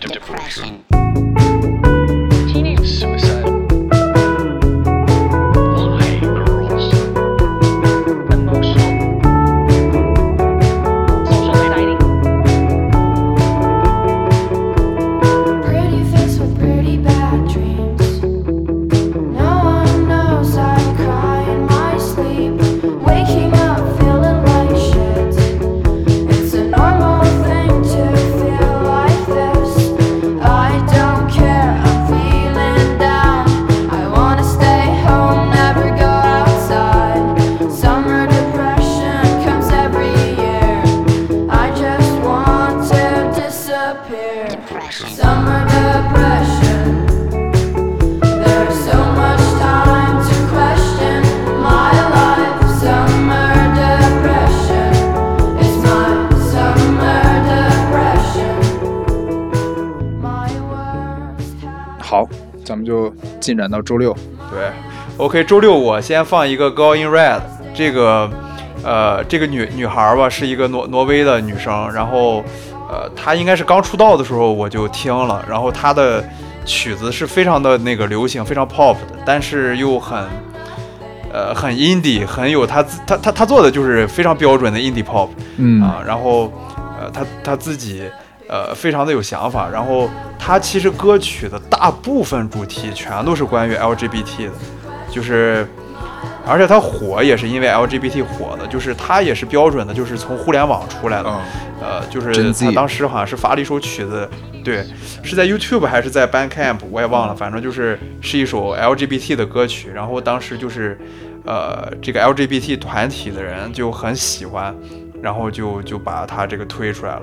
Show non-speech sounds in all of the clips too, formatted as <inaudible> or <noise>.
depression. 进展到周六。对，OK，周六我先放一个《in Red》，这个呃，这个女女孩儿吧是一个挪挪威的女生，然后呃，她应该是刚出道的时候我就听了，然后她的曲子是非常的那个流行，非常 pop 的，但是又很呃很 indie，很有她自她她她做的就是非常标准的 indie pop，嗯啊，然后呃，她她自己呃非常的有想法，然后他其实歌曲的大部分主题全都是关于 LGBT 的，就是而且它火也是因为 LGBT 火的，就是它也是标准的，就是从互联网出来的，嗯呃，就是他当时好像是发了一首曲子，对，是在 YouTube 还是在 Bandcamp，我也忘了，反正就是是一首 LGBT 的歌曲，然后当时就是，呃，这个 LGBT 团体的人就很喜欢，然后就就把它这个推出来了。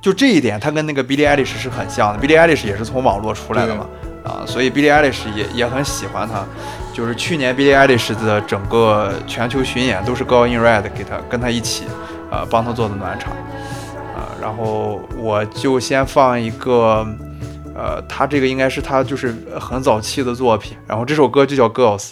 就这一点，他跟那个 Billie Eilish 是很像的。Billie Eilish 也是从网络出来的嘛，啊，所以 Billie Eilish 也也很喜欢他。就是去年 Billie Eilish 的整个全球巡演都是 Girl in Red 给他跟他一起，呃，帮他做的暖场。啊，然后我就先放一个，呃，他这个应该是他就是很早期的作品，然后这首歌就叫 Girls。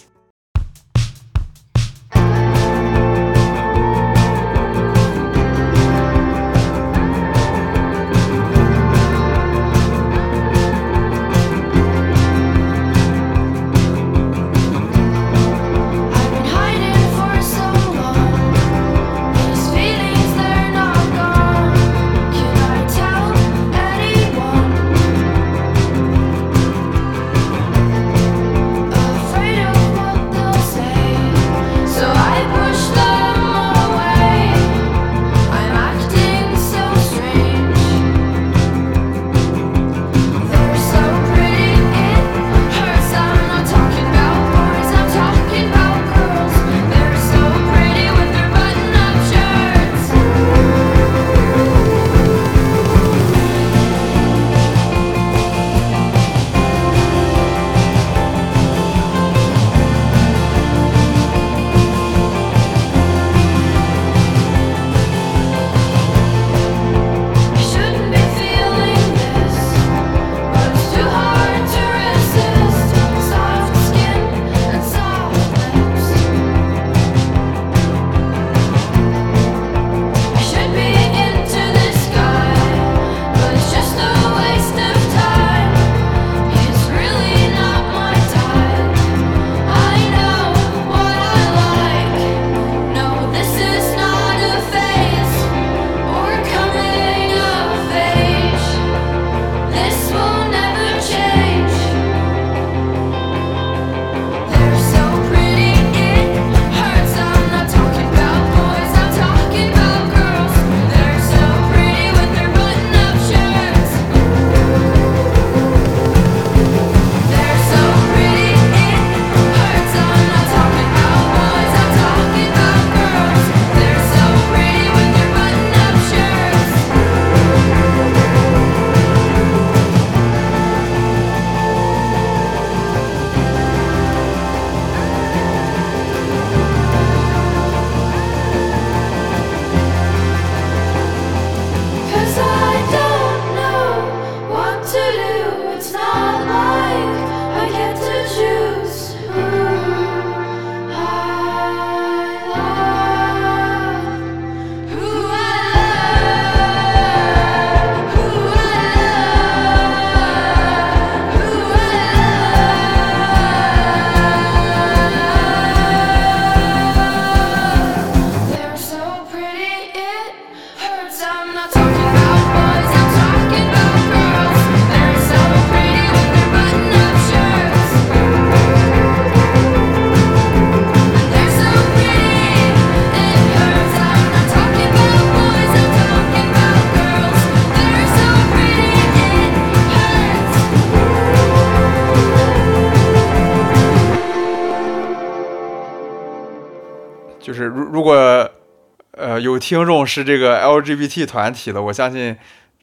呃有听众是这个 LGBT 团体的，我相信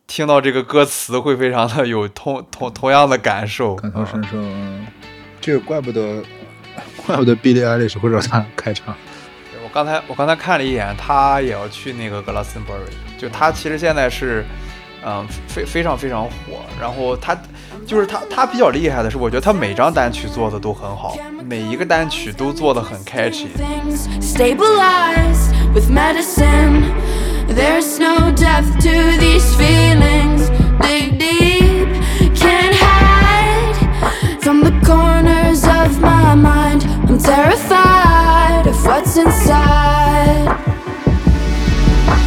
听到这个歌词会非常的有同同同样的感受。啊感同身受。嗯这个怪不得，怪不得 Billie Eilish 会让他开场。对我刚才我刚才看了一眼，他也要去那个 Glastonbury，就他其实现在是，嗯，非非常非常火。然后他就是他他比较厉害的是，我觉得他每张单曲做的都很好，每一个单曲都做的很 catchy。things stabilize with medicine. There's no depth to these feelings. Dig deep, can't hide from the corners of my mind. I'm terrified of what's inside.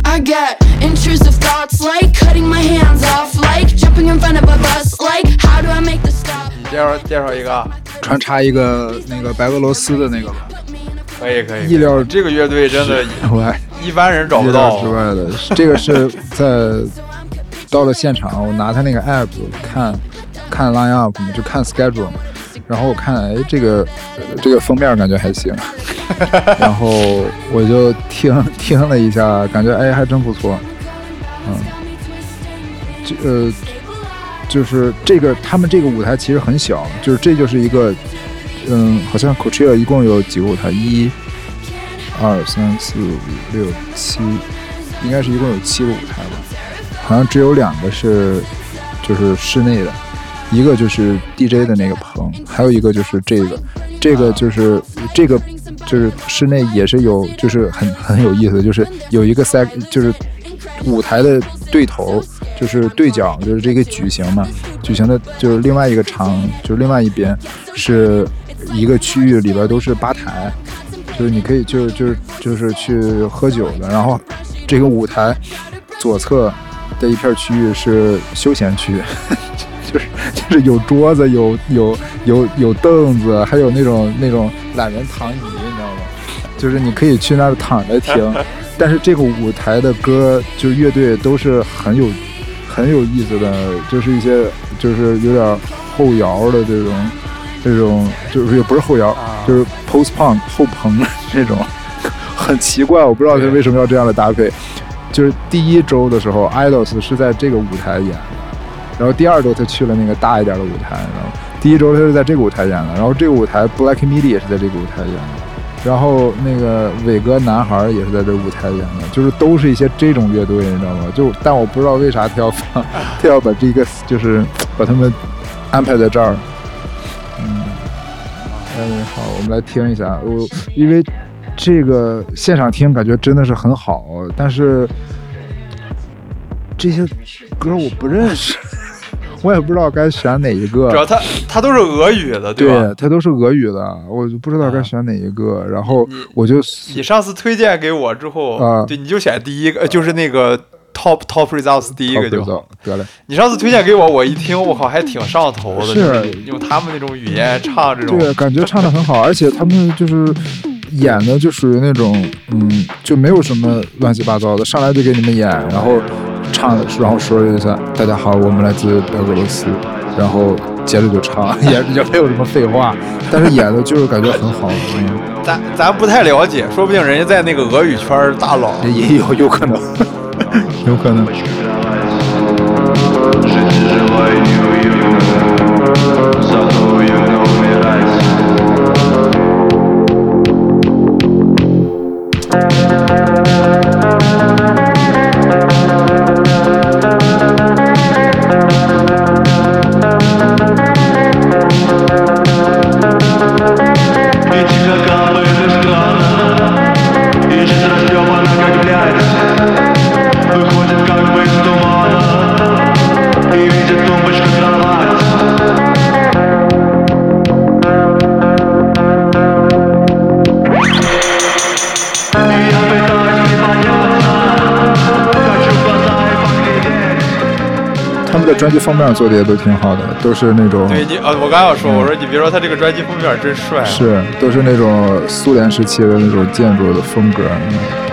I get intrusive thoughts like cutting my hands off, like jumping in front of a bus, like how do I make the stop? 你介绍介绍一个啊，穿插一个那个白俄罗斯的那个吧，可以可以。意料这个乐队真的我还一般人找不料到之。外的。这个是在到了现场，我拿他那个 app 看看 line up 嘛，就看 schedule 嘛。然后我看，哎，这个这个封面感觉还行，<laughs> 然后我就听听了一下，感觉哎还真不错，嗯，这呃就是这个他们这个舞台其实很小，就是这就是一个，嗯，好像 Coachella 一共有几个舞台，一、二、三、四、五、六、七，应该是一共有七个舞台吧，好像只有两个是就是室内的，一个就是 DJ 的那个棚，还有一个就是这个，这个就是这个就是室内也是有，就是很很有意思，就是有一个赛，就是舞台的对头，就是对角，就是这个矩形嘛，矩形的就是另外一个长，就是另外一边是一个区域里边都是吧台，就是你可以就是就是就是去喝酒的，然后这个舞台左侧的一片区域是休闲区，就是 <laughs> 就是有桌子，有有有有凳子，还有那种那种懒人躺椅，你知道吗？就是你可以去那儿躺着 <laughs> 听，但是这个舞台的歌就是乐队都是很有很有意思的，就是一些就是有点后摇的这种这种，就是也不是后摇，啊就是 post punk 后朋这种，很奇怪，我不知道他为什么要这样的搭配。就是第一周的时候，idols 是在这个舞台演的，然后第二周他去了那个大一点的舞台，然后第一周他是在这个舞台演的，然后这个舞台 Black Midi 也是在这个舞台演的，然后那个伟哥男孩也是在这舞台演的，就是都是一些这种乐队，你知道吗？就但我不知道为啥他要放，<laughs> 他要把这个就是把他们安排在这儿。嗯，嗯，好，我们来听一下，我因为这个现场听感觉真的是很好，但是这些歌我不认识，我也不知道该选哪一个。主要他他都是俄语的，吧？对，它都是俄语的，我就不知道该选哪一个。然后我就你上次推荐给我之后，啊对，你就选第一个，呃就是那个 top top results 第一个就好。得了。你上次推荐给我，我一听，我靠，还挺上头的，是就是用他们那种语言唱这种，对，感觉唱的很好，而且他们就是演的就属于那种，嗯，就没有什么乱七八糟的，上来就给你们演，然后唱，然后说一下“大家好，我们来自白俄罗斯”，然后接着就唱，<laughs> 也也没有什么废话，但是演的就是感觉很好，嗯，<laughs> 咱咱不太了解，说不定人家在那个俄语圈大佬。<laughs> 也有有可能，有可能。的专辑封面做的也都挺好的，都是那种对你呃，我刚要说，我说你别说他这个专辑封面真帅，是都是那种苏联时期的那种建筑的风格。嗯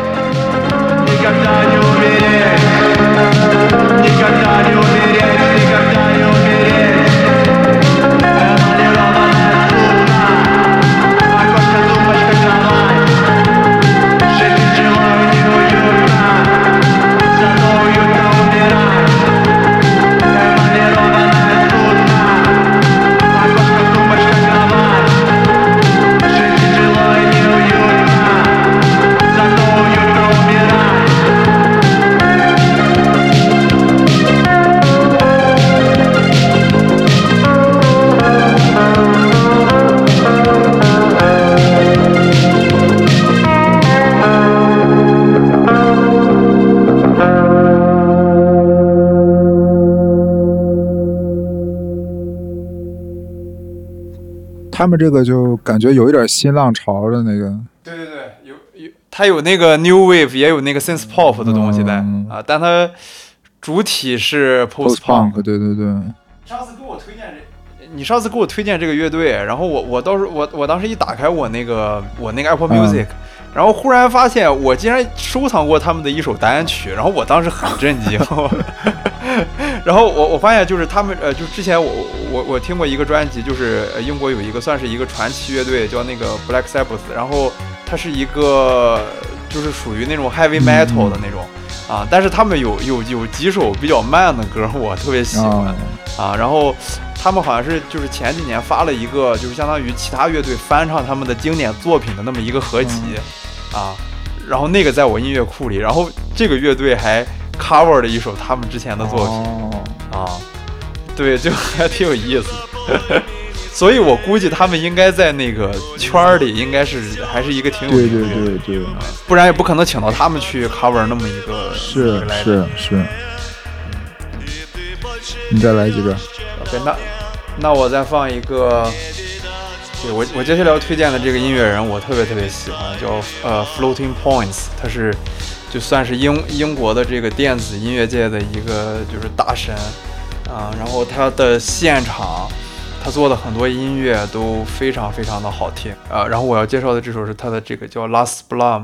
他们这个就感觉有一点新浪潮的那个，对对对，有有，它有那个 new wave，也有那个 synth pop 的东西在、嗯啊，但它主体是 post post punk。punk，对对对，上次给我推荐这，你上次给我推荐这个乐队，然后我我当时我我当时一打开我那个我那个 Apple 嗯 Music，、然后忽然发现我竟然收藏过他们的一首单曲，然后我当时很震惊。然后我我发现就是他们呃，就之前我我我听过一个专辑，就是呃英国有一个算是一个传奇乐队叫那个 Black Sabbath，然后它是一个就是属于那种 heavy metal 的那种、啊，但是他们有有有几首比较慢的歌，我特别喜欢。啊，啊，然后他们好像是就是前几年发了一个，就是相当于其他乐队翻唱他们的经典作品的那么一个合集，啊，然后那个在我音乐库里，然后这个乐队还 cover 了一首他们之前的作品、哦啊，对，就还挺有意思。的。<laughs> 所以我估计他们应该在那个圈儿里，应该是还是一个挺有对对对对，不然也不可能请到他们去 cover 那么一个是是是，你再来几个，OK，那那我再放一个，对我我接下来要推荐的这个音乐人，我特别特别喜欢，叫呃 Floating Points，他是就算是英英国的这个电子音乐界的一个就是大神啊，然后他的现场。他做的很多音乐都非常非常的好听啊，然后我要介绍的这首是他的这个叫《Last Blum》。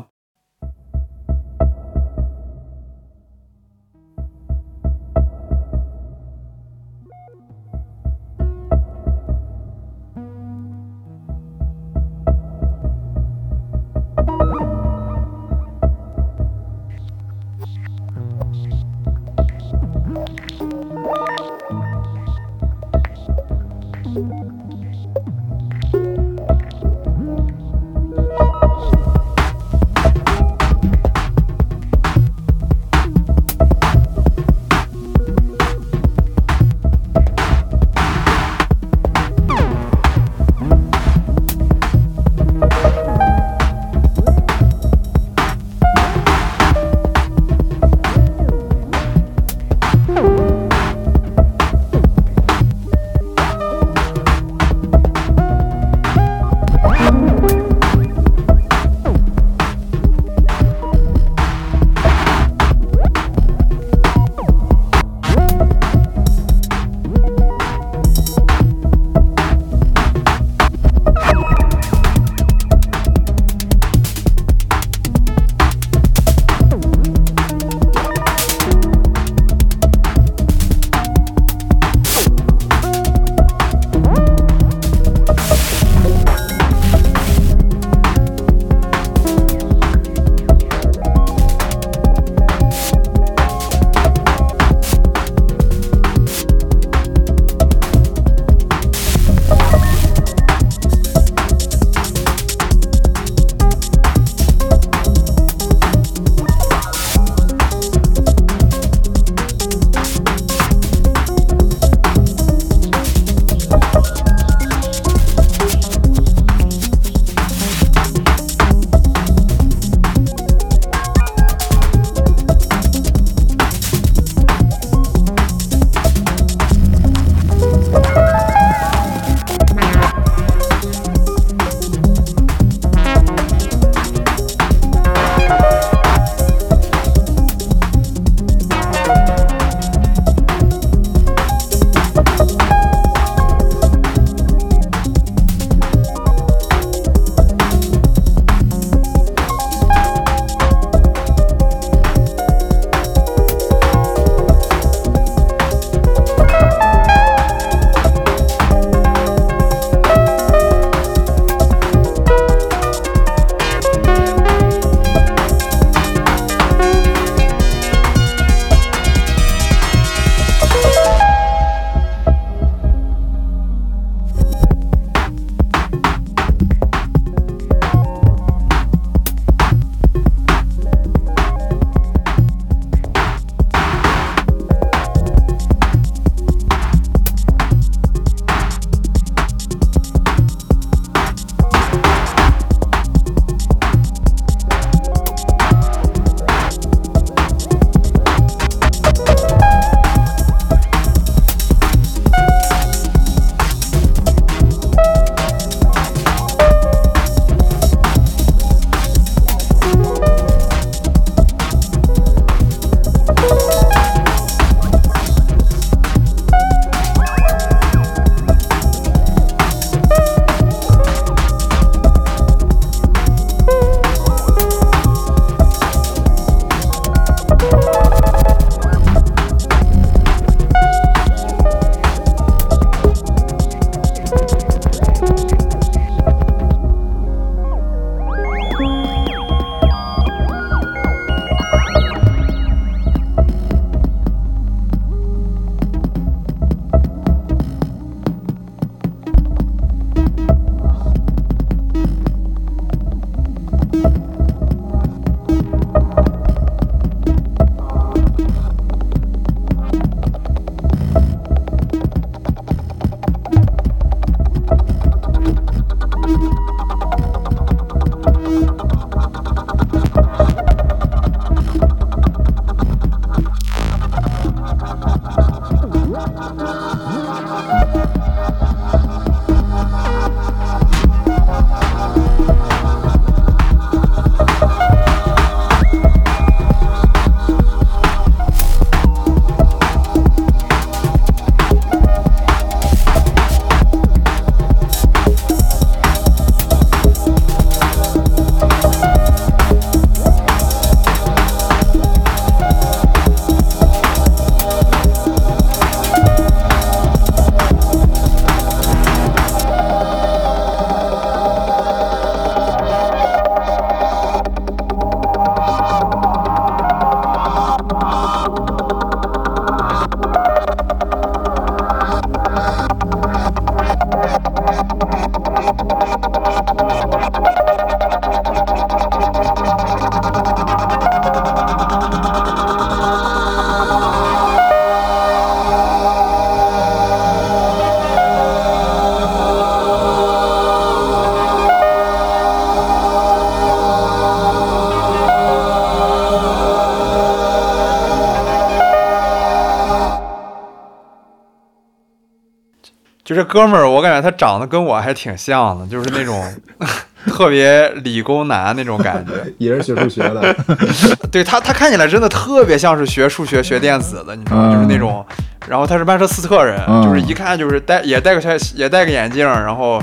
哥们儿，我感觉他长得跟我还挺像的，就是那种 <laughs> 特别理工男那种感觉。<laughs> 也是学数学的，<laughs> 对他，他看起来真的特别像是学数学、学电子的，你知道吗？嗯就是那种，然后他是曼彻斯特人，嗯就是一看就是戴也戴个小也戴个眼镜，然后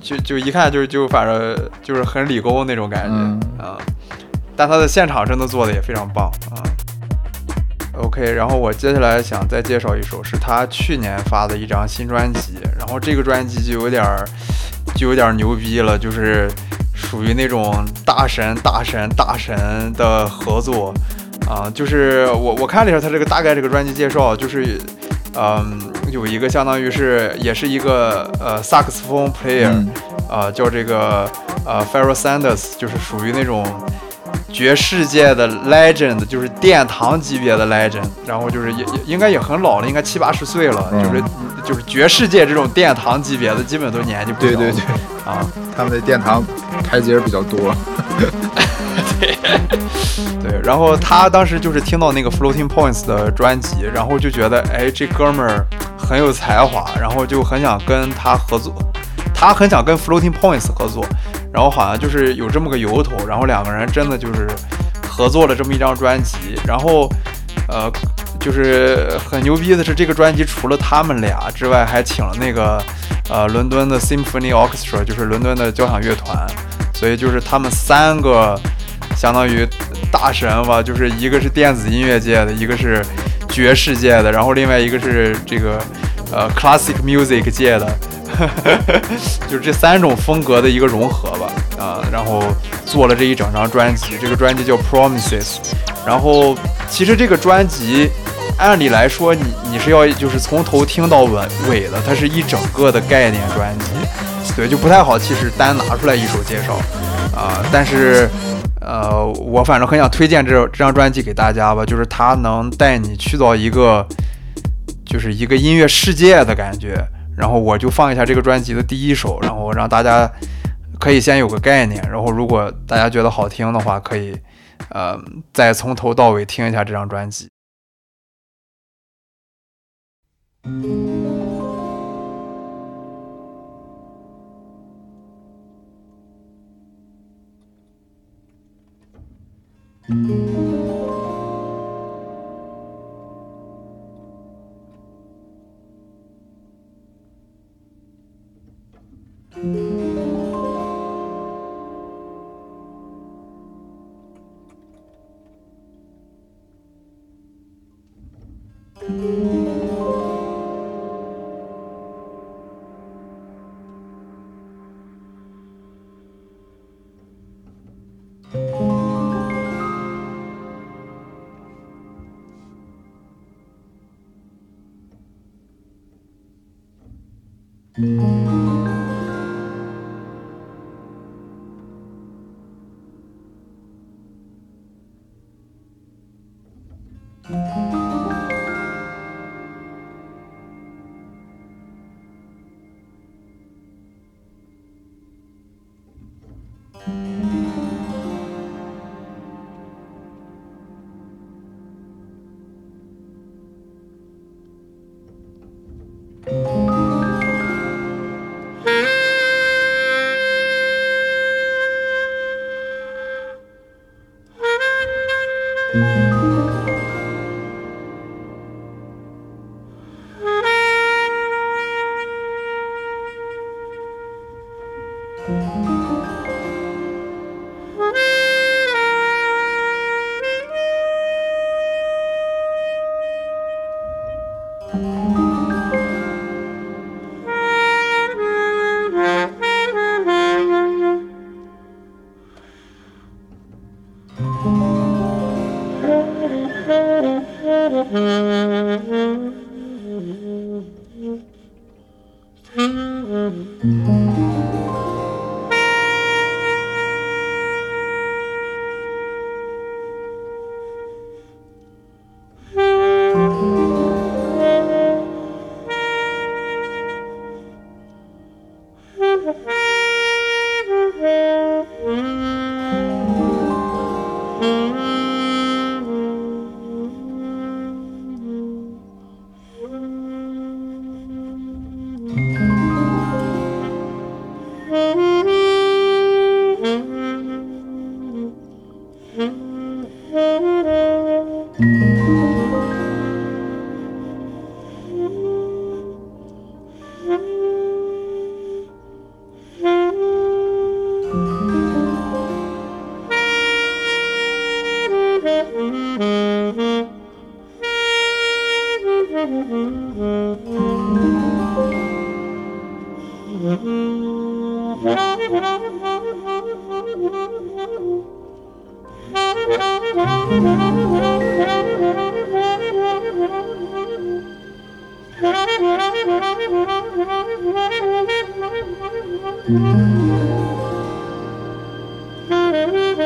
就就一看就就反正就是很理工那种感觉嗯啊、但他的现场真的做的也非常棒啊。OK，然后我接下来想再介绍一首，是他去年发的一张新专辑，然后这个专辑就有点儿就有点儿牛逼了，就是属于那种大神、大神、大神的合作啊、就是我我看了一下他这个大概这个专辑介绍，就是嗯有一个相当于是也是一个呃萨克斯风 player，、嗯。呃叫这个呃 Pharoah Sanders，就是属于那种绝世界的 legend，就是殿堂级别的 legend，然后就是也也应该也很老了，应该七八十岁了，嗯。就是就是绝世界这种殿堂级别的，基本都年纪不小对对对，啊。他们的殿堂台阶比较多。<laughs> 对，然后他当时就是听到那个 Floating Points 的专辑，然后就觉得，哎，这哥们儿很有才华，然后就很想跟他合作，他很想跟 Floating Points 合作，然后好像就是有这么个由头，然后两个人真的就是合作了这么一张专辑，然后，呃，就是很牛逼的是，这个专辑除了他们俩之外，还请了那个呃伦敦的 Symphony Orchestra，就是伦敦的交响乐团，所以就是他们三个相当于大神吧，就是一个是电子音乐界的，一个是爵士界的，然后另外一个是这个呃 classic music 界的，<laughs> 就是这三种风格的一个融合吧，啊、然后做了这一整张专辑，这个专辑叫 Promises，然后其实这个专辑。按理来说，你你是要就是从头听到尾尾的，它是一整个的概念专辑，对，就不太好，其实单拿出来一首介绍，啊、但是，呃，我反正很想推荐这这张专辑给大家吧，就是它能带你去到一个，就是一个音乐世界的感觉。然后我就放一下这个专辑的第一首，然后让大家可以先有个概念，然后如果大家觉得好听的话，可以，呃，再从头到尾听一下这张专辑。Música Mm-hmm.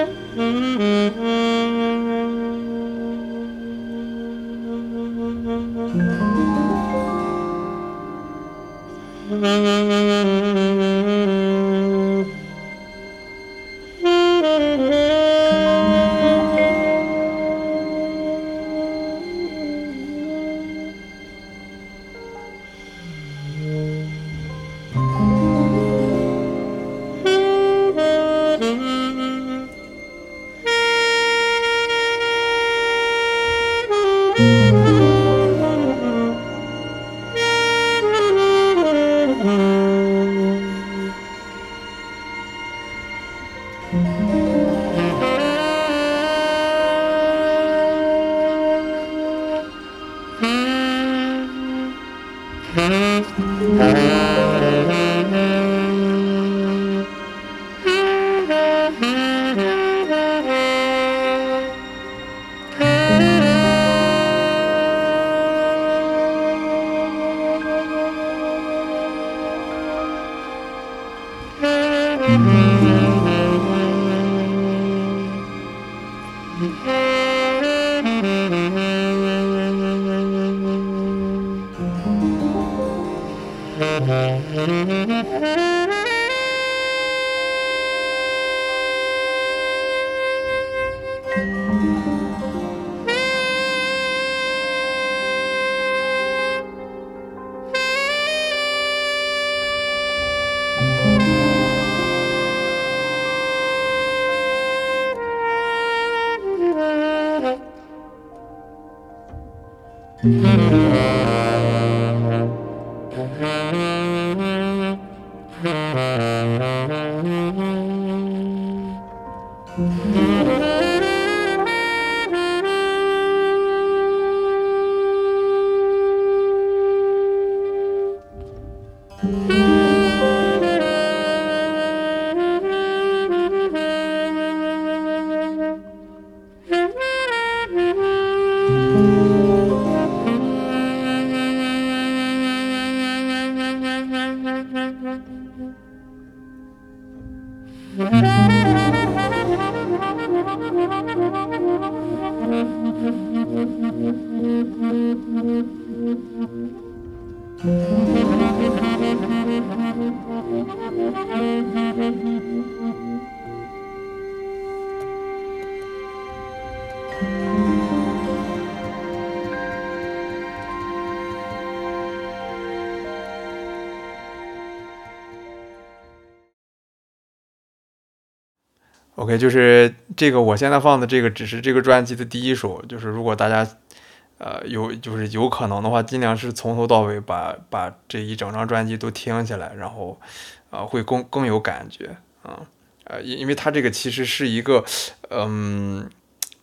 Mm-hmm. Mm-hmm. 也就是这个我现在放的这个只是这个专辑的第一首，就是如果大家呃，有就是有可能的话，尽量是从头到尾把把这一整张专辑都听起来，然后呃会更更有感觉啊。呃，因因为它这个其实是一个，嗯，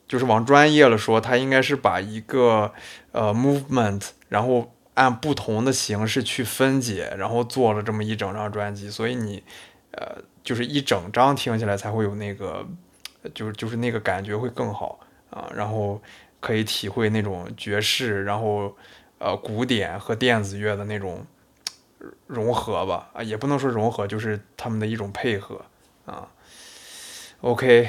就是往专业了说，它应该是把一个呃 movement，然后按不同的形式去分解，然后做了这么一整张专辑，所以你呃就是一整张听起来才会有那个，就是就是那个感觉会更好啊，然后可以体会那种爵士，然后呃古典和电子乐的那种融合吧，啊，也不能说融合，就是他们的一种配合。啊，OK，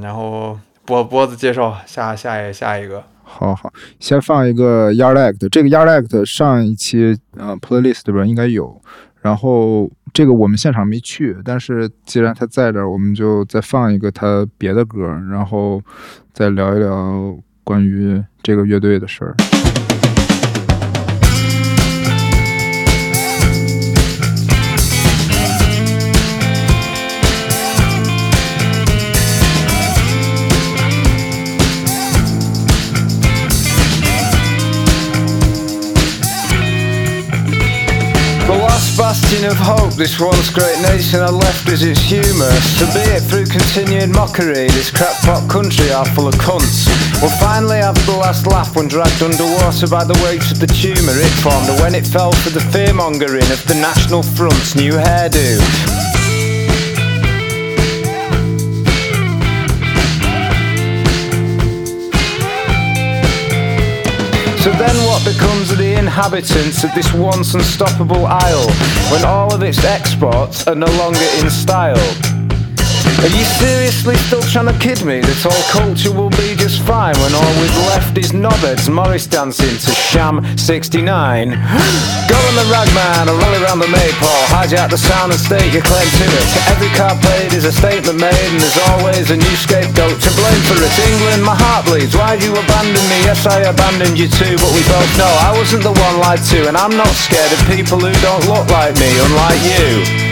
然后波波子介绍下下一下一个，好好，先放一个 Yard Act，这个 Yard Act 上一期呃 playlist 里边应该有，然后这个我们现场没去，但是既然他在这儿，我们就再放一个他别的歌，然后再聊一聊关于这个乐队的事儿。Of hope this once great nation had left is its humour. So be it through continued mockery, this crackpot country are full of cunts. We'll finally have the last laugh when dragged underwater by the weight of the tumour it formed, and when it fell for the fearmongering of the National Front's new hairdo. So then inhabitants of this once unstoppable isle when all of its exports are no longer in style? Are you seriously still trying to kid me that all culture will be just fine when all we've left is knobheads Morris dancing to Sham 69? Go on the ragman or roll around the maypole, hijack the sound and state your claim to it. Every card played is a statement made and there's always a new scapegoat to blame for it. England, my heart bleeds. You abandoned me? Yes, I abandoned you too, but we both know I wasn't the one lied to and I'm not scared of people who don't look like me, unlike you.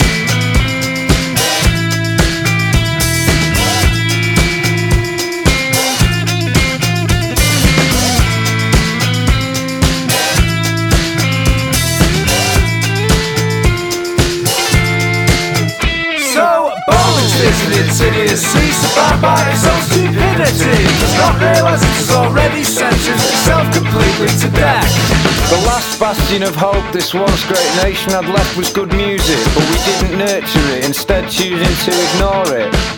And its by its own stupidity not realise it has already sentenced itself completely to death. The last bastion of hope this once great nation had left was good music But we didn't nurture it, instead choosing to ignore it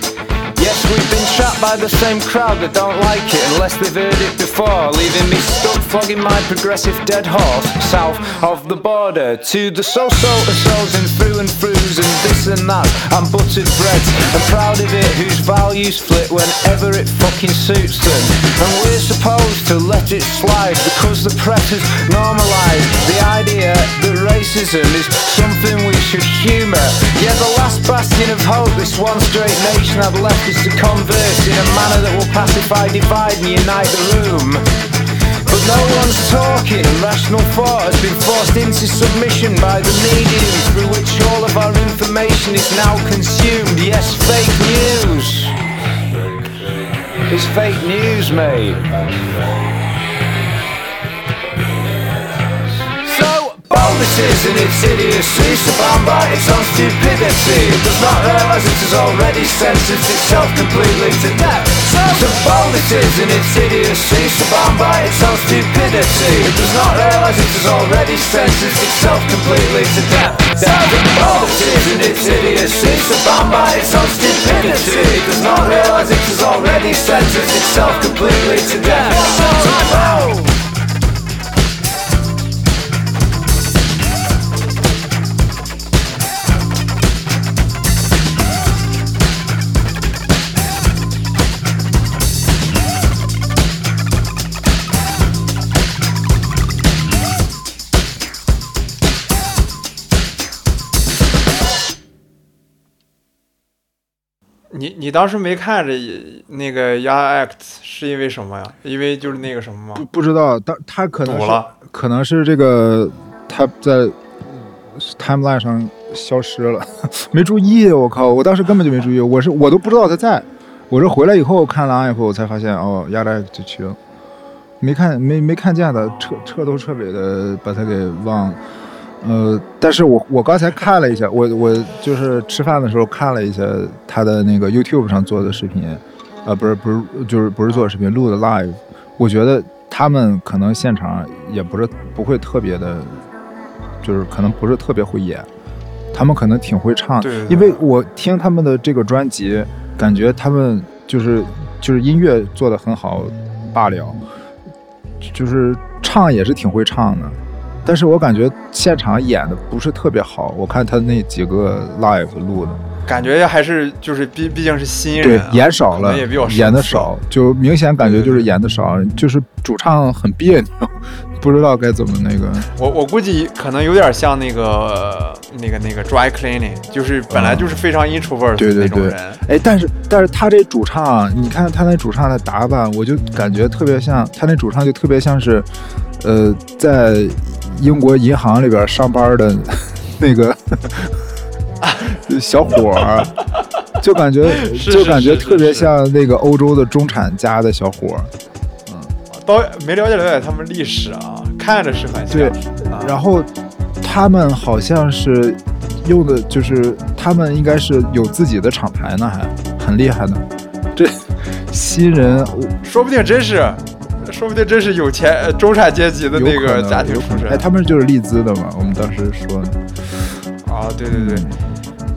Yes, we've been trapped by the same crowd that don't like it unless they've heard it before, leaving me stuck flogging my progressive dead horse south of the border to the so-so so's and through and throughs and this and that and buttered breads and proud of it whose values flip whenever it fucking suits them. And we're supposed to let it slide because the press has normalised the idea that racism is something we should humour. Yeah, the last bastion of hope this one straight nation had left to converse in a manner that will pacify, divide and unite the room. But no one's talking. Rational thought has been forced into submission by the medium through which all of our information is now consumed. Yes, fake news. It's fake news, mate. So bold it is in its idiocy, so bound by its own stupidity. It does not realise it has already sentenced itself completely to death. So bold it is in its idiocy, so bound by its own stupidity. It does not realise it has already sentenced itself completely to death. So bold it is in its idiocy, so bound by its own stupidity. It does not realise it has already sentenced itself completely to death. So 你你当时没看着那个 Young Act 是因为什么呀？因为就是那个什么吗？不不知道，当他可能是可能是这个他在 timeline 上消失了，<laughs> 没注意。我靠，我当时根本就没注意，我是我都不知道他在。我是回来以后看了以后，我才发现哦，亚代就去了。没看没没看见的，彻彻头彻尾的把他给忘了。呃，但是我我刚才看了一下，我我就是吃饭的时候看了一下他的那个 YouTube 上做的视频，呃，不是不是，就是不是做视频录的 live，我觉得他们可能现场也不是不会特别的，就是可能不是特别会演，他们可能挺会唱，对对对因为我听他们的这个专辑，感觉他们就是就是音乐做的很好罢了，就是唱也是挺会唱的。但是我感觉现场演的不是特别好，我看他那几个 live 录的，感觉还是就是毕毕竟是新对人、啊，，演少了也比较，演的少，就明显感觉就是演的少，就是主唱很别扭，<laughs> 不知道该怎么那个。我我估计可能有点像那个那个那个 dry cleaning，就是本来就是非常 introvert 对对对的那种人。，哎，但是但是他这主唱，你看他那主唱的打扮，我就感觉特别像他那主唱就特别像是，呃，在英国银行里边上班的 <laughs> 那个 <laughs> 小伙儿，就感觉就感觉特别像那个欧洲的中产家的小伙儿。到没了解了解他们历史啊，看着是很像。对啊、然后他们好像是用的，就是他们应该是有自己的厂牌呢，还很厉害呢。这新人我说不定真是，说不定真是有钱呃中产阶级的那个家庭出身。哎，他们就是利兹的嘛，我们当时说的。啊，对对对，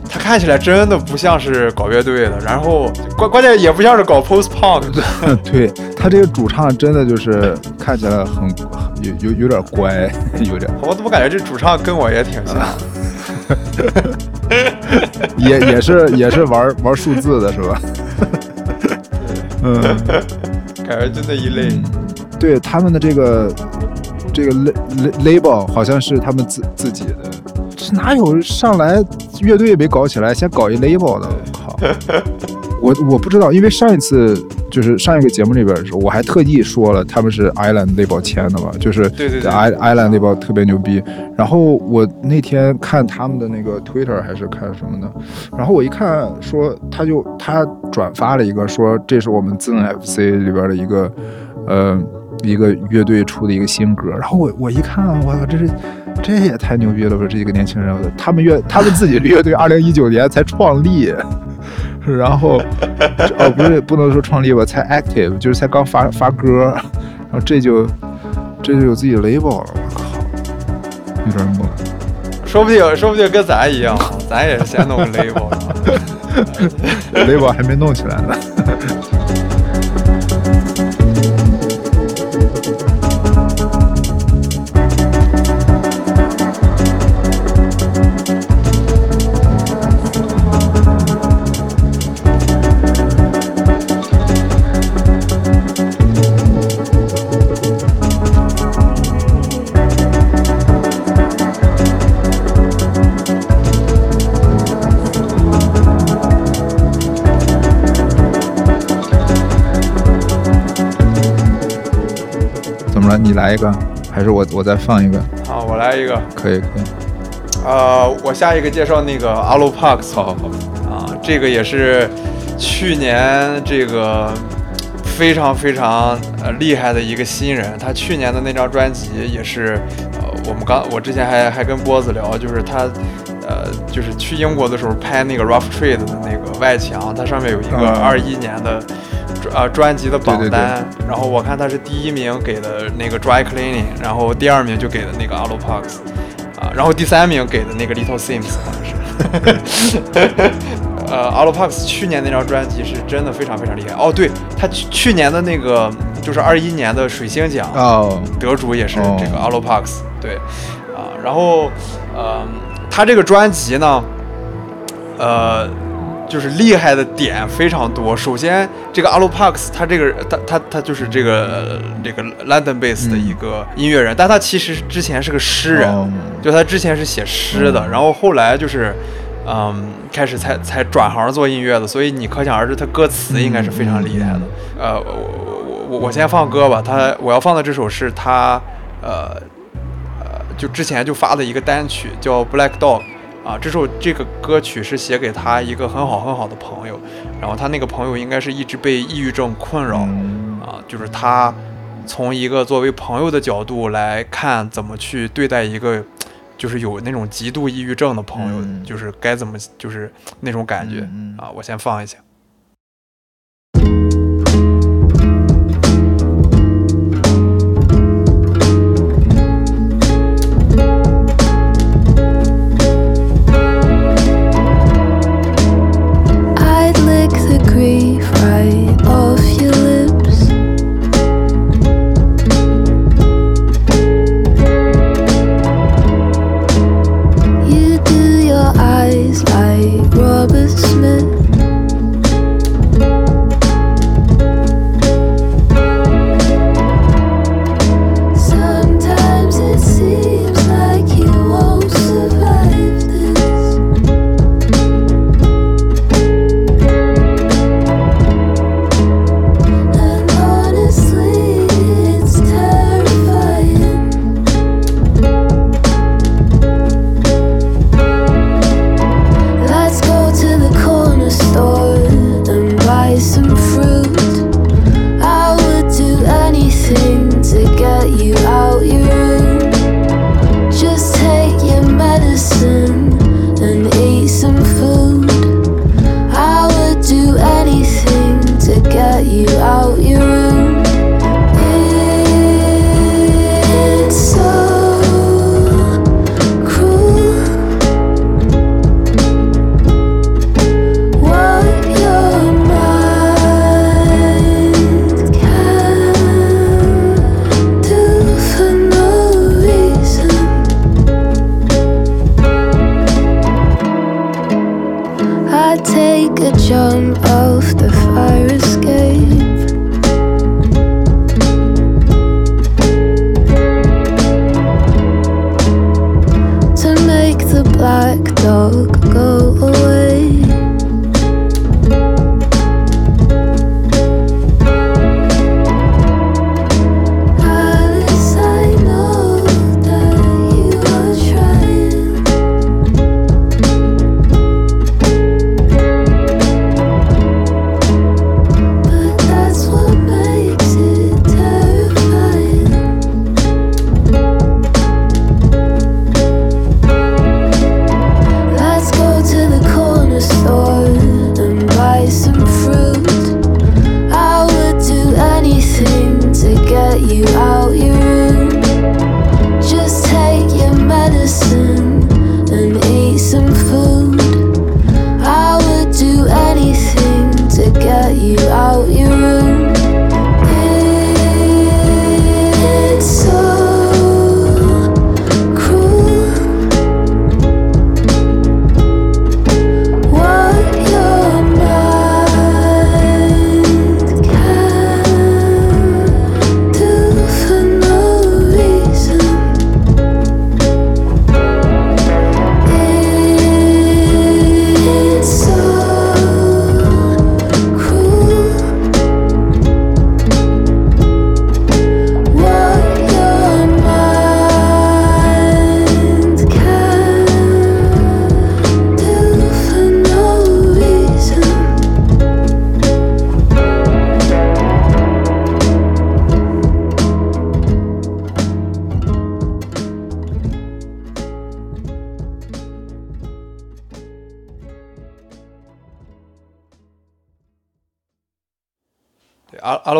他看起来真的不像是搞乐队的，然后关关键也不像是搞 post punk <laughs> 的。对他这个主唱真的就是看起来很有有有点乖，有点我怎么感觉这主唱跟我也挺像？<laughs> 也也是也是玩玩数字的是吧？<laughs> 嗯。感觉就那一类。对他们的这个这个 la- la- label 好像是他们自自己的，这哪有上来乐队没搞起来，先搞一 label 的？我靠！我我不知道，因为上一次就是上一个节目里边的时候，我还特意说了他们是 Island label 签的嘛，就是对对对 Island label 特别牛逼。然后我那天看他们的那个 Twitter 还是看什么的，然后我一看说他就他转发了一个说这是我们 Zen FC 里边的一个呃一个乐队出的一个新歌，然后我我一看，我操，这是这也太牛逼了吧！这一个年轻人，他们乐他们自己的乐队二零一九年才创立，<laughs> 然后哦不是不能说创立吧，才 active 就是才刚发发歌，然后这就这就有自己的 label 了，我靠，有点猛。说不定，说不定跟咱一样，咱也是先弄个 label 的。<laughs> label 还没弄起来呢。你来一个，还是我我再放一个？好，我来一个。可以可以。呃，我下一个介绍那个阿鲁帕克斯。好好好。啊，这个也是去年这个非常非常呃厉害的一个新人。他去年的那张专辑也是，呃，我们刚我之前还还跟波子聊，就是他呃就是去英国的时候拍那个 Rough Trade 的那个外墙，它上面有一个嗯二一年的。专呃，专辑的榜对对对单，然后我看他是第一名给的那个 Dry Cleaning，然后第二名就给的那个 a l o p a x 啊，然后第三名给的那个 Little Sims 好像是。<laughs> 呃 a l o p a x 去年那张专辑是真的非常非常厉害。哦，对，他去去年的那个就是二一年的水星奖哦，得主也是哦这个 a l o p a x 对，啊，然后呃，他这个专辑呢，呃。就是厉害的点非常多。首先，这个 l o p a x 他这个他他他就是这个呃这个 London base 的一个音乐人，但他其实之前是个诗人，哦就他之前是写诗的，然后后来就是。嗯，开始才才转行做音乐的，所以你可想而知，他歌词应该是非常厉害的。呃，我我我我先放歌吧，他我要放的这首是他呃呃就之前就发的一个单曲叫《Black Dog》啊，这首这个歌曲是写给他一个很好很好的朋友，然后他那个朋友应该是一直被抑郁症困扰嗯啊，就是他从一个作为朋友的角度来看，怎么去对待一个就是有那种极度抑郁症的朋友，嗯就是该怎么就是那种感觉、啊。我先放一下。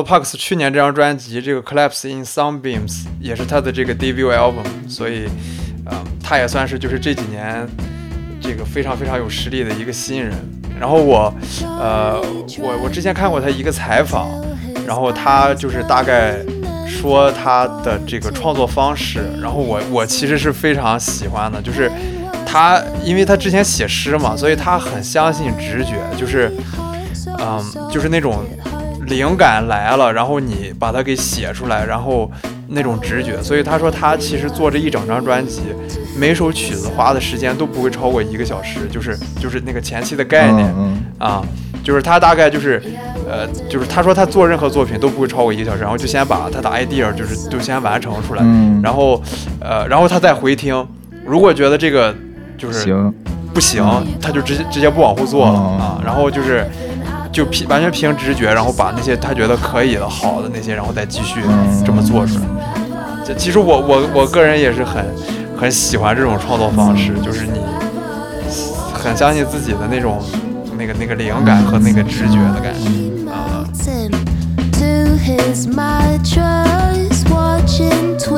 A a l o p a x 去年这张专辑这个 Collapse in Sunbeams 也是他的这个 debut album，所以，呃，他也算是就是这几年这个非常非常有实力的一个新人。然后我，呃，我我之前看过他一个采访，然后他就是大概说他的这个创作方式，然后我我其实是非常喜欢的，就是他因为他之前写诗嘛，所以他很相信直觉，就是，嗯，就是那种灵感来了，然后你把它给写出来，然后那种直觉。所以他说他其实做这一整张专辑，每首曲子花的时间都不会超过一个小时，就是就是那个前期的概念、嗯啊，就是他大概就是，呃，就是他说他做任何作品都不会超过一个小时，然后就先把他的 idea 就是就先完成出来，嗯。然后呃，然后他再回听，如果觉得这个就是行，不行，他就直接直接不往后做了、哦。啊。然后就是就凭完全凭直觉，然后把那些他觉得可以的、好的那些，然后再继续嗯。这么做出来。这其实我我我个人也是很很喜欢这种创作方式，就是你很相信自己的那种那个那个灵感和那个直觉的感觉。啊。to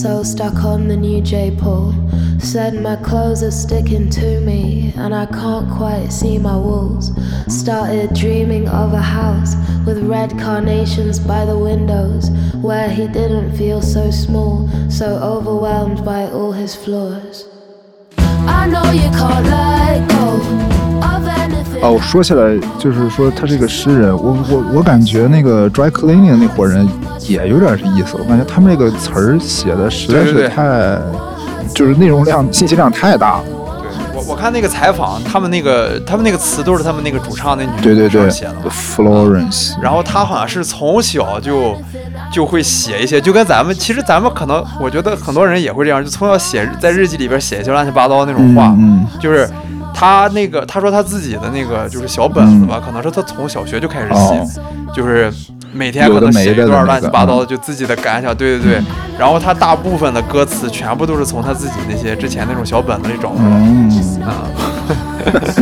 so stuck on the new J Paul. Said my clothes are sticking to me, and I can't quite see my walls. Started dreaming of a house with red carnations by the windows, where he didn't feel so small, so overwhelmed by all his flaws. I know you can't let go 哦，说起来就是说他是一个诗人，我我我感觉那个 dry cleaning 那伙人也有点这意思，我感觉他们这个词儿写的实在是对对对太，就是内容量、信息量太大了。对我我看那个采访，他们那个他们那个词都是他们那个主唱那女对对对写的嘛。，Florence，然后他好像是从小就就会写一些，就跟咱们其实咱们可能我觉得很多人也会这样，就从小写在日记里边写一些乱七八糟那种话，嗯就是他那个他说他自己的那个就是小本子吧，可能是他从小学就开始写，就是每天可能写一段乱七八糟的，就自己的感想，对对对。然后他大部分的歌词全部都是从他自己那些之前那种小本子里找出来的。嗯。啊，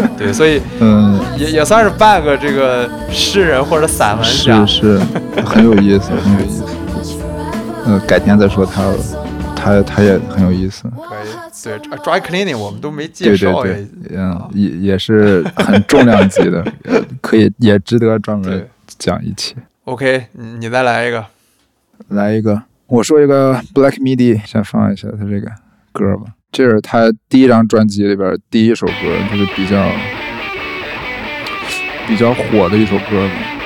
<laughs> 对，所以嗯，也也算是半个这个诗人或者散文家。是。是，很有意思，很有意思。嗯，<laughs> 改天再说他，他他也很有意思。可以，对，dry cleaning 我们都没介对对绍对也，嗯，也也是很重量级的，<laughs> 呃可以也值得专门讲一期。OK，你你再来一个，来一个，我说一个 Black Midi，先放一下他这个歌吧。这是他第一张专辑里边第一首歌，就是比较比较火的一首歌吧。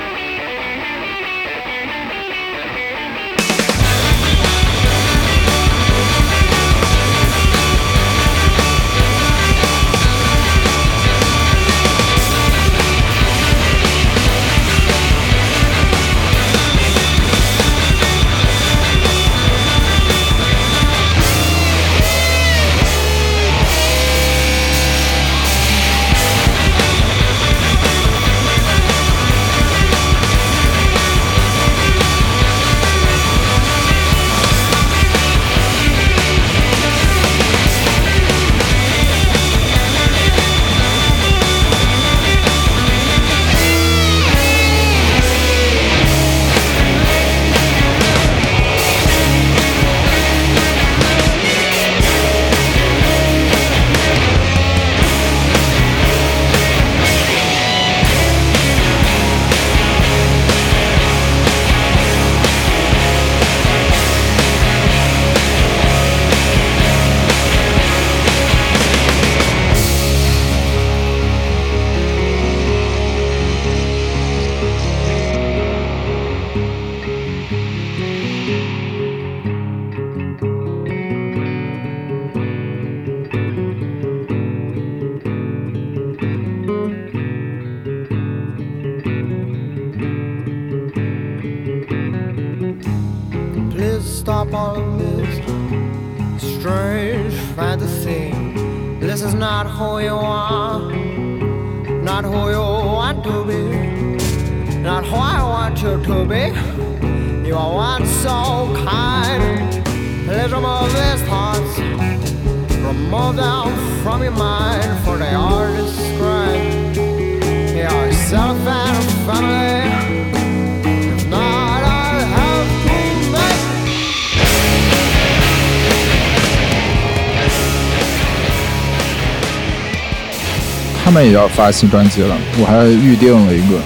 们也要发新专辑了，我还预定了一个。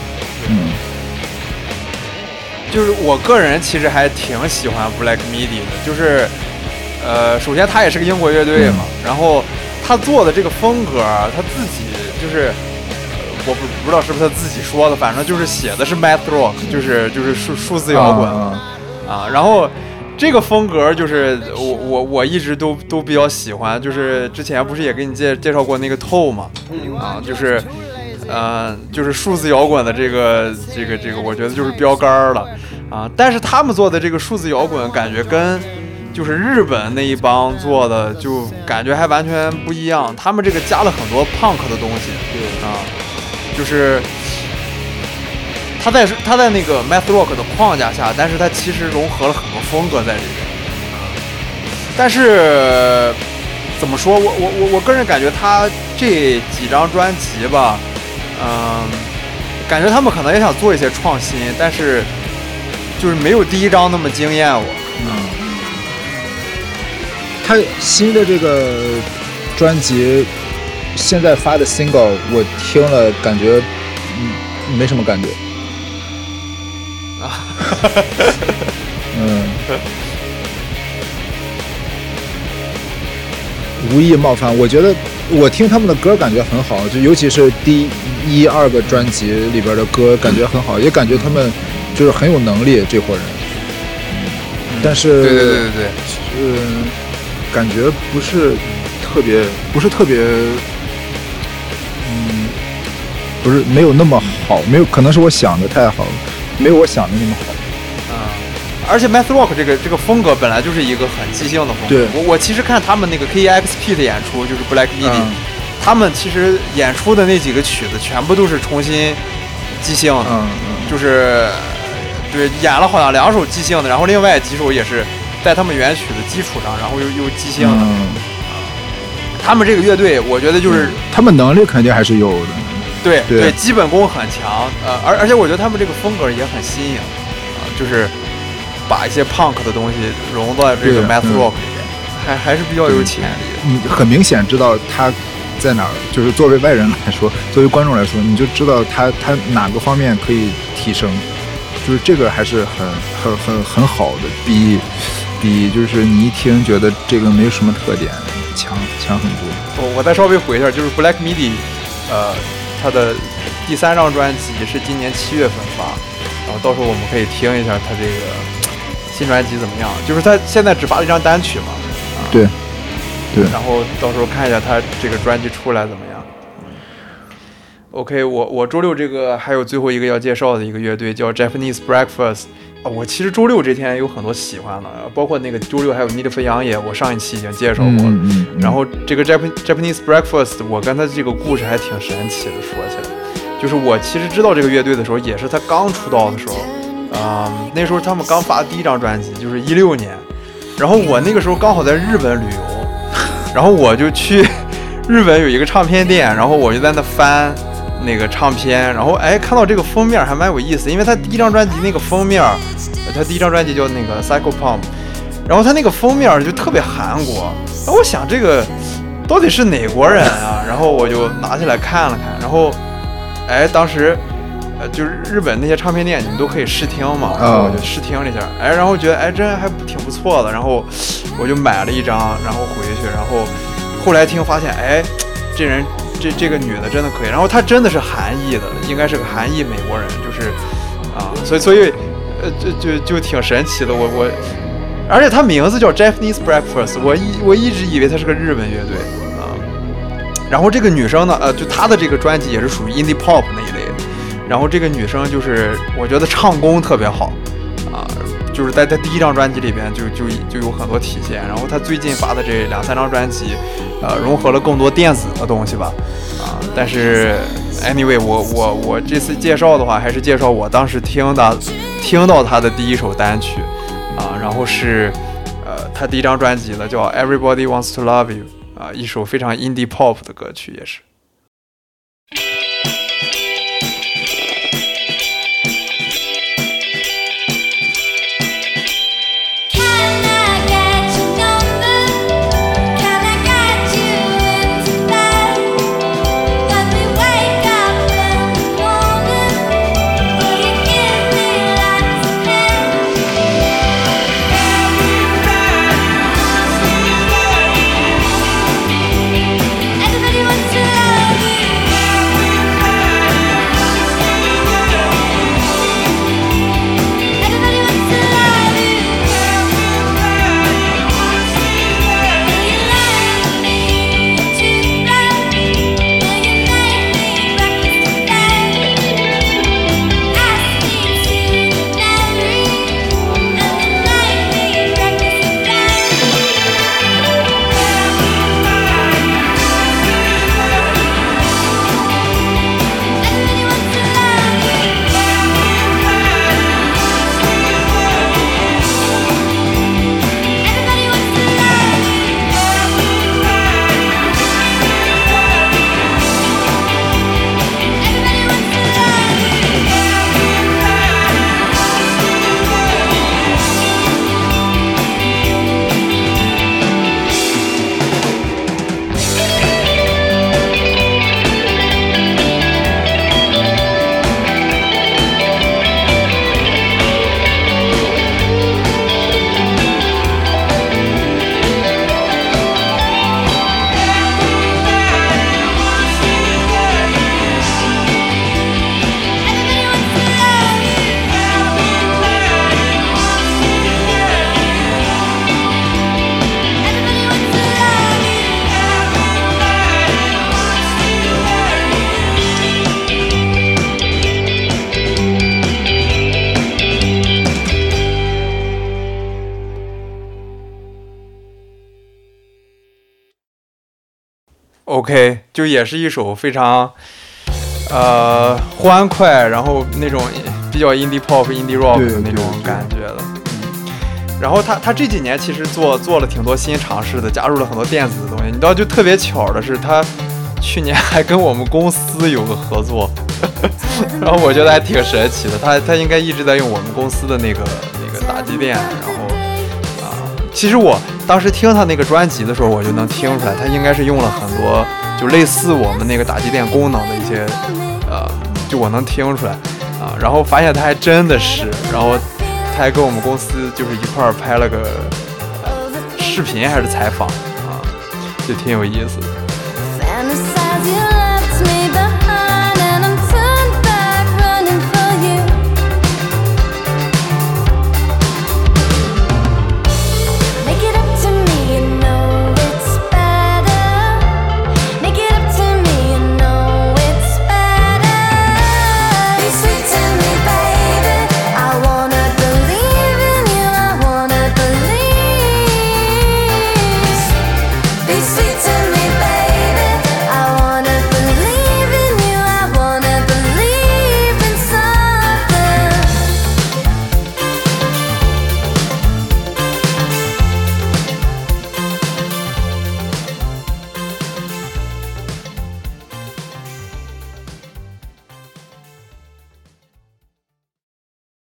嗯，就是我个人其实还挺喜欢 Black Midi 的，就是呃，首先他也是个英国乐队嘛，然后他做的这个风格，他自己就是。呃我不不知道是不是他自己说的，反正就是写的是 math rock，就是就是数数字摇滚啊啊，然后这个风格就是我我我一直都都比较喜欢，就是之前不是也给你介介绍过那个透嘛，啊，就是呃就是数字摇滚的这个这个这个，我觉得就是标杆了。啊，但是他们做的这个数字摇滚感觉跟就是日本那一帮做的就感觉还完全不一样，他们这个加了很多 punk 的东西，对啊，就是。他在他在那个 math rock 的框架下，但是他其实融合了很多风格在里面。但是怎么说，我我我我个人感觉他这几张专辑吧，嗯，感觉他们可能也想做一些创新，但是就是没有第一张那么惊艳我。嗯他新的这个专辑现在发的 single，我听了感觉嗯没什么感觉。嗯，无意冒犯，我觉得我听他们的歌感觉很好，就尤其是第一二个专辑里边的歌感觉很好，也感觉他们就是很有能力这伙人。但是，对对对对对，嗯，感觉不是特别，不是特别，嗯，不是没有那么好，没有可能是我想的太好了，没有我想的那么好。而且 math rock 这个这个风格本来就是一个很即兴的风格。对我我其实看他们那个 KEXP 的演出，就是 Black Midi，、嗯他们其实演出的那几个曲子全部都是重新即兴的，嗯就是对演了好像两首即兴的，然后另外几首也是在他们原曲的基础上，然后又又即兴的。嗯，他们这个乐队，我觉得就是、他们能力肯定还是有的。对对基本功很强，呃，而而且我觉得他们这个风格也很新颖，啊、就是把一些 punk 的东西融到这个 math 嗯 rock 里面，还还是比较有潜力的。你很明显知道他在哪儿，就是作为外人来说，作为观众来说，你就知道他他哪个方面可以提升，就是这个还是很很很很好的，比比就是你一听觉得这个没有什么特点强强很多。我我再稍微回一下，就是 Black Midi，呃，他的第三张专辑是今年七月份发，然后到时候我们可以听一下他这个新专辑怎么样。就是他现在只发了一张单曲嘛，对，对，然后到时候看一下他这个专辑出来怎么样。OK，我我周六这个还有最后一个要介绍的一个乐队叫 Japanese Breakfast 啊，我其实周六这天有很多喜欢的，包括那个周六还有扬也，我上一期已经介绍过了。嗯嗯嗯然后这个 Japan Japanese Breakfast，我跟他这个故事还挺神奇的。说起来，就是我其实知道这个乐队的时候，也是他刚出道的时候，啊、那时候他们刚发第一张专辑，就是一六年。然后我那个时候刚好在日本旅游，然后我就去 <laughs> 日本有一个唱片店，然后我就在那翻那个唱片，然后哎看到这个封面还蛮有意思，因为他第一张专辑那个封面，呃他第一张专辑叫那个 Psycho Pump，然后他那个封面就特别韩国，然后我想这个到底是哪国人啊？<laughs> 然后我就拿起来看了看，然后哎当时。呃，就是日本那些唱片店，你们都可以试听嘛，然后我就试听了一下，哎，然后觉得哎，真还挺不错的，然后我就买了一张，然后回去，然后后来听发现，哎，这人这这个女的真的可以，然后她真的是韩裔的，应该是个韩裔美国人，就是啊，所以所以呃就就就挺神奇的，我我，而且他名字叫 Japanese Breakfast，我一我一直以为他是个日本乐队啊，然后这个女生呢，呃，就她的这个专辑也是属于 indie pop 那一类的。然后这个女生就是，我觉得唱功特别好，啊，就是在他第一张专辑里边就就就有很多体现。然后他最近发的这两三张专辑，呃，融合了更多电子的东西吧，啊，但是 anyway，我我我这次介绍的话，还是介绍我当时听的听到他的第一首单曲，啊，然后是呃他第一张专辑的叫 Everybody Wants to Love You，啊，一首非常 indie pop 的歌曲也是。OK，就也是一首非常呃欢快，然后那种比较 indie pop、indie rock 的那种感觉的。嗯然后他他这几年其实做做了挺多新尝试的，加入了很多电子的东西。你知道，就特别巧的是，他去年还跟我们公司有个合作，<laughs> 然后我觉得还挺神奇的。他他应该一直在用我们公司的那个那个打击垫，然后啊，其实我当时听他那个专辑的时候，我就能听出来，他应该是用了很多就类似我们那个打击垫功能的一些呃，就我能听出来啊，然后发现他还真的是，然后他还跟我们公司就是一块儿拍了个、呃视频还是采访啊，就挺有意思的。